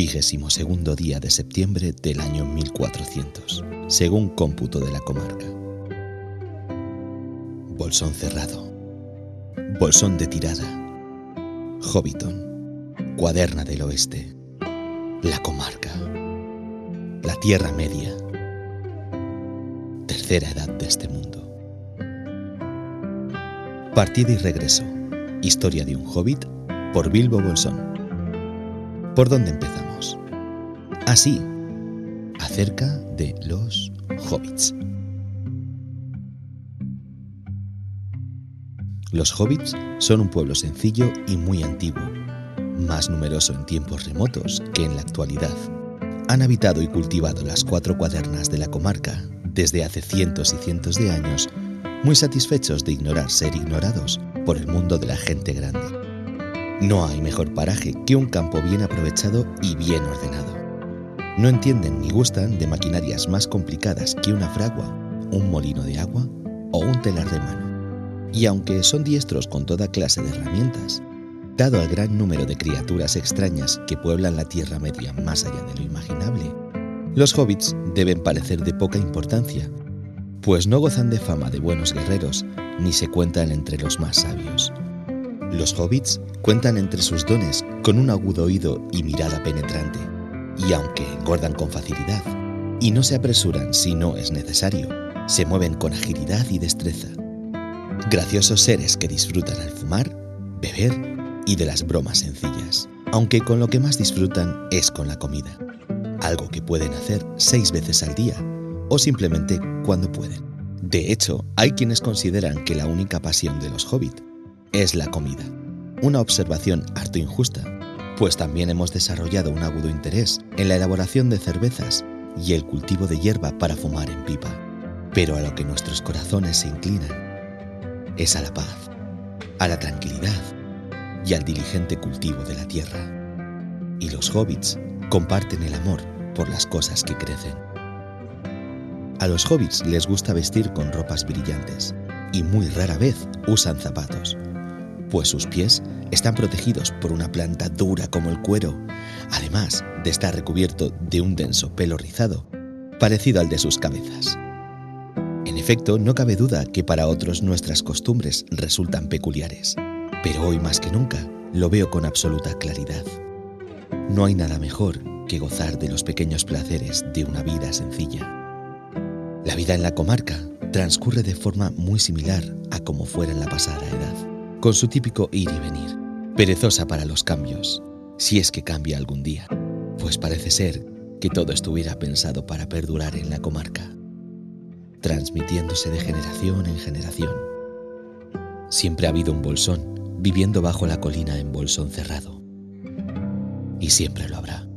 vigésimo segundo día de septiembre del año 1400, según cómputo de la comarca. Bolsón cerrado. Bolsón de tirada. Hobbiton. Cuaderna del Oeste. La comarca. La Tierra Media. Tercera edad de este mundo. Partida y regreso. Historia de un hobbit por Bilbo Bolsón. ¿Por dónde empezamos? Así, acerca de los hobbits. Los hobbits son un pueblo sencillo y muy antiguo, más numeroso en tiempos remotos que en la actualidad. Han habitado y cultivado las cuatro cuadernas de la comarca desde hace cientos y cientos de años muy satisfechos de ignorar ser ignorados por el mundo de la gente grande. No hay mejor paraje que un campo bien aprovechado y bien ordenado. No entienden ni gustan de maquinarias más complicadas que una fragua, un molino de agua o un telar de mano. Y aunque son diestros con toda clase de herramientas, dado al gran número de criaturas extrañas que pueblan la Tierra Media más allá de lo imaginable, los hobbits deben parecer de poca importancia pues no gozan de fama de buenos guerreros ni se cuentan entre los más sabios. Los hobbits cuentan entre sus dones con un agudo oído y mirada penetrante, y aunque engordan con facilidad y no se apresuran si no es necesario, se mueven con agilidad y destreza. Graciosos seres que disfrutan al fumar, beber y de las bromas sencillas, aunque con lo que más disfrutan es con la comida, algo que pueden hacer seis veces al día o simplemente cuando pueden. De hecho, hay quienes consideran que la única pasión de los hobbits es la comida. Una observación harto injusta, pues también hemos desarrollado un agudo interés en la elaboración de cervezas y el cultivo de hierba para fumar en pipa. Pero a lo que nuestros corazones se inclinan es a la paz, a la tranquilidad y al diligente cultivo de la tierra. Y los hobbits comparten el amor por las cosas que crecen. A los hobbits les gusta vestir con ropas brillantes y muy rara vez usan zapatos, pues sus pies están protegidos por una planta dura como el cuero, además de estar recubierto de un denso pelo rizado, parecido al de sus cabezas. En efecto, no cabe duda que para otros nuestras costumbres resultan peculiares, pero hoy más que nunca lo veo con absoluta claridad. No hay nada mejor que gozar de los pequeños placeres de una vida sencilla. La vida en la comarca transcurre de forma muy similar a como fuera en la pasada edad, con su típico ir y venir, perezosa para los cambios, si es que cambia algún día, pues parece ser que todo estuviera pensado para perdurar en la comarca, transmitiéndose de generación en generación. Siempre ha habido un bolsón viviendo bajo la colina en bolsón cerrado, y siempre lo habrá.